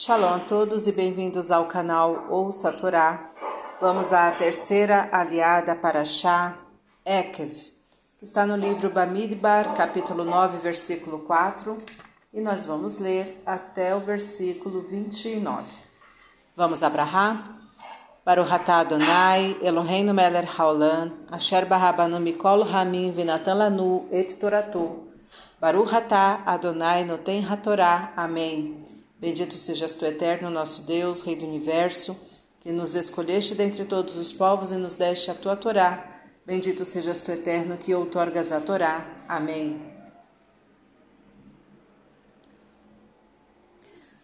Shalom a todos e bem-vindos ao canal Ouça a Torá. Vamos à terceira aliada para Shá, Ekev, que está no livro Bamidbar, capítulo 9, versículo 4, e nós vamos ler até o versículo 29. Vamos abrahar? Baruch atah Adonai, Eloheinu melech haolam, asher barabanu mikol hamim vinatan lanu et toratu. Baruch atah Adonai noten hatorá. Amém. Bendito sejas tu, eterno nosso Deus, Rei do universo, que nos escolheste dentre todos os povos e nos deste a tua Torá. Bendito sejas tu, eterno, que outorgas a Torá. Amém.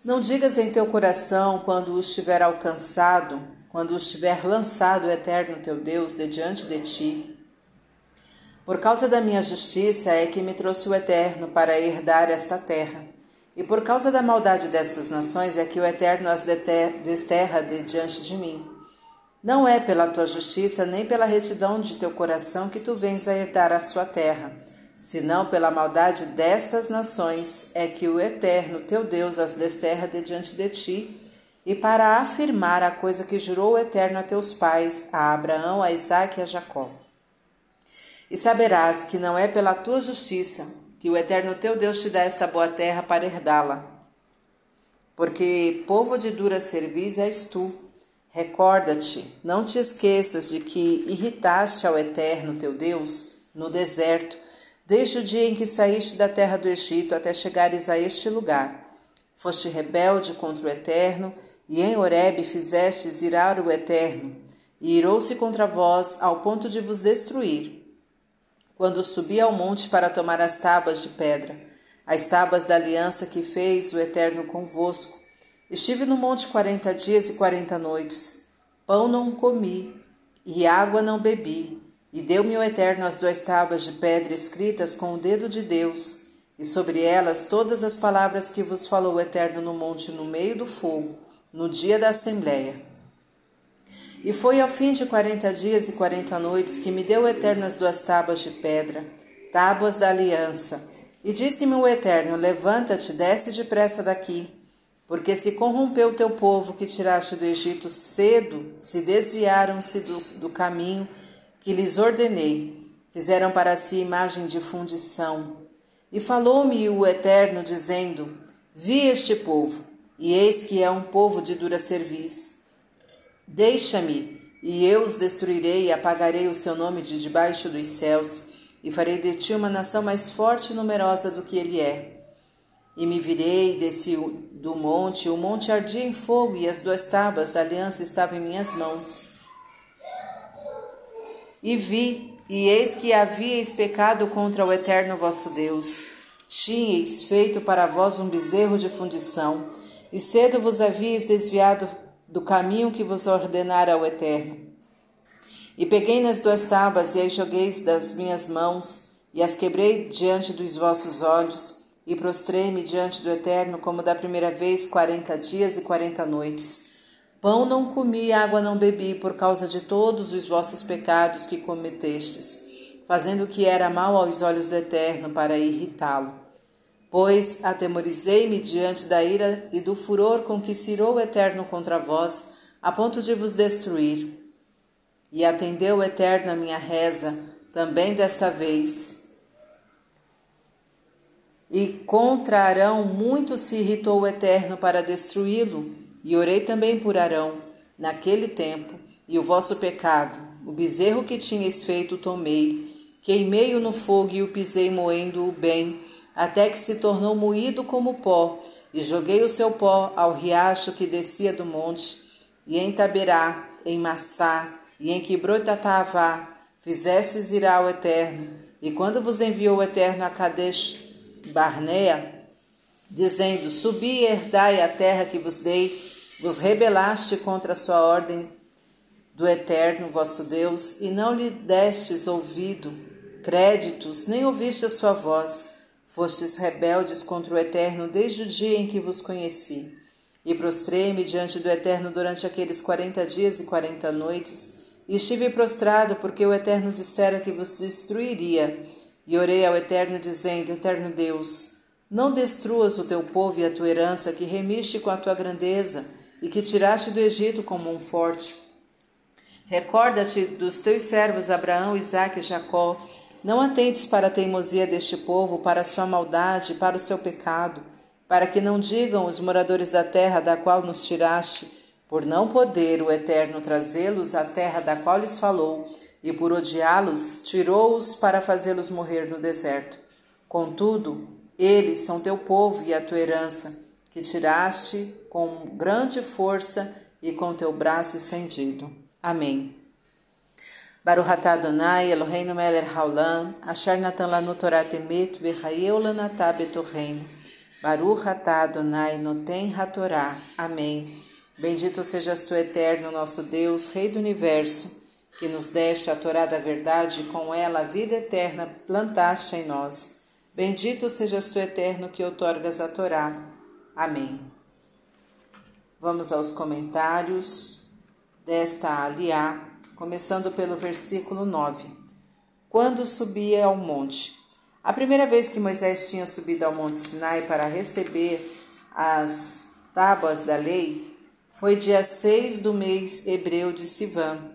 Não digas em teu coração, quando o estiver alcançado, quando o estiver lançado o eterno teu Deus de diante de ti. Por causa da minha justiça é que me trouxe o eterno para herdar esta terra. E por causa da maldade destas nações é que o Eterno as desterra de diante de mim. Não é pela tua justiça nem pela retidão de teu coração que tu vens a herdar a sua terra, senão pela maldade destas nações é que o Eterno teu Deus as desterra de diante de ti, e para afirmar a coisa que jurou o Eterno a teus pais, a Abraão, a Isaque e a Jacó. E saberás que não é pela tua justiça, que o Eterno teu Deus te dá esta boa terra para herdá-la. Porque povo de dura cerviz és tu. Recorda-te, não te esqueças de que irritaste ao Eterno teu Deus no deserto, desde o dia em que saíste da terra do Egito até chegares a este lugar. Foste rebelde contra o Eterno, e em Horebe fizestes irar o Eterno, e irou-se contra vós ao ponto de vos destruir quando subi ao monte para tomar as tábuas de pedra, as tábuas da aliança que fez o Eterno convosco. Estive no monte quarenta dias e quarenta noites. Pão não comi e água não bebi. E deu-me o Eterno as duas tábuas de pedra escritas com o dedo de Deus, e sobre elas todas as palavras que vos falou o Eterno no monte no meio do fogo, no dia da Assembleia. E foi ao fim de quarenta dias e quarenta noites que me deu o Eterno as duas tábuas de pedra, tábuas da aliança. E disse-me o Eterno: Levanta-te, desce depressa daqui, porque se corrompeu o teu povo que tiraste do Egito cedo, se desviaram-se do, do caminho que lhes ordenei, fizeram para si imagem de fundição. E falou-me o Eterno, dizendo: Vi este povo, e eis que é um povo de dura serviço Deixa-me, e eu os destruirei e apagarei o seu nome de debaixo dos céus, e farei de ti uma nação mais forte e numerosa do que ele é. E me virei, desci do monte, o monte ardia em fogo, e as duas tábuas da aliança estavam em minhas mãos. E vi, e eis que havíeis pecado contra o eterno vosso Deus. Tinhais feito para vós um bezerro de fundição, e cedo vos havíeis desviado do caminho que vos ordenara o Eterno. E peguei nas duas tábuas e as joguei das minhas mãos, e as quebrei diante dos vossos olhos, e prostrei-me diante do Eterno como da primeira vez quarenta dias e quarenta noites. Pão não comi, água não bebi, por causa de todos os vossos pecados que cometestes, fazendo o que era mal aos olhos do Eterno para irritá-lo. Pois atemorizei-me diante da ira e do furor com que cirou o Eterno contra vós, a ponto de vos destruir. E atendeu o Eterno a minha reza, também desta vez. E contra Arão muito se irritou o Eterno para destruí-lo, e orei também por Arão, naquele tempo, e o vosso pecado, o bezerro que tinhas feito tomei, queimei-o no fogo e o pisei moendo-o bem, até que se tornou moído como pó, e joguei o seu pó ao riacho que descia do monte, e em Taberá, em Massá, e em Quibrotatavá, fizestes ir ao Eterno, e quando vos enviou o Eterno a Kadesh Barnea, dizendo, subi e herdai a terra que vos dei, vos rebelaste contra a sua ordem do Eterno vosso Deus, e não lhe destes ouvido, créditos, nem ouviste a sua voz, Fostes rebeldes contra o Eterno desde o dia em que vos conheci. E prostrei-me diante do Eterno durante aqueles quarenta dias e quarenta noites, e estive prostrado porque o Eterno dissera que vos destruiria. E orei ao Eterno, dizendo: Eterno Deus, Não destruas o teu povo e a tua herança, que remiste com a tua grandeza e que tiraste do Egito como um forte. Recorda-te dos teus servos Abraão, Isaque e Jacó. Não atentes para a teimosia deste povo, para a sua maldade, para o seu pecado, para que não digam os moradores da terra da qual nos tiraste, por não poder o Eterno trazê-los à terra da qual lhes falou, e por odiá-los, tirou-os para fazê-los morrer no deserto. Contudo, eles são teu povo e a tua herança, que tiraste com grande força e com teu braço estendido. Amém. Baruch atah Adonai Eloheinu melech haolam, asher natan lanu Torah temet v'chayeu lanatah betorreino. Baruch Adonai noten. Amém. Bendito sejas tu, eterno, nosso Deus, Rei do Universo, que nos deste a Torá da verdade e com ela a vida eterna plantaste em nós. Bendito sejas tu, eterno, que outorgas a Torá. Amém. Vamos aos comentários desta aliá, começando pelo versículo 9. Quando subia ao monte. A primeira vez que Moisés tinha subido ao monte Sinai para receber as tábuas da lei foi dia 6 do mês hebreu de Sivan.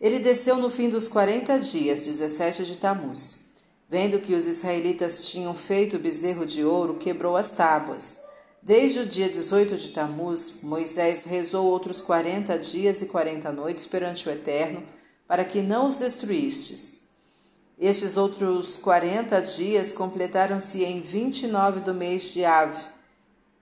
Ele desceu no fim dos quarenta dias, 17 de Tamuz. Vendo que os israelitas tinham feito bezerro de ouro, quebrou as tábuas. Desde o dia 18 de Tamuz, Moisés rezou outros quarenta dias e quarenta noites perante o Eterno, para que não os destruístes. Estes outros quarenta dias completaram-se em vinte e nove do mês de Ave.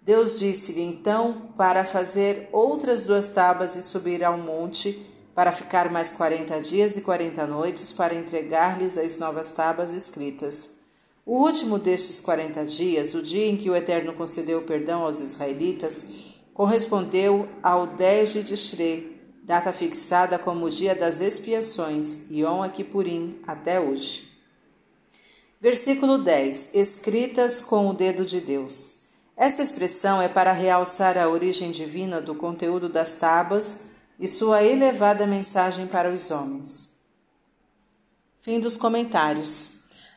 Deus disse-lhe então para fazer outras duas tábuas e subir ao monte, para ficar mais quarenta dias e quarenta noites para entregar-lhes as novas tábuas escritas. O último destes quarenta dias, o dia em que o Eterno concedeu perdão aos israelitas, correspondeu ao 10 de Tishrei, data fixada como o dia das expiações, Yom Kippurim, até hoje. Versículo 10. Escritas com o dedo de Deus. Esta expressão é para realçar a origem divina do conteúdo das tábuas e sua elevada mensagem para os homens. Fim dos comentários.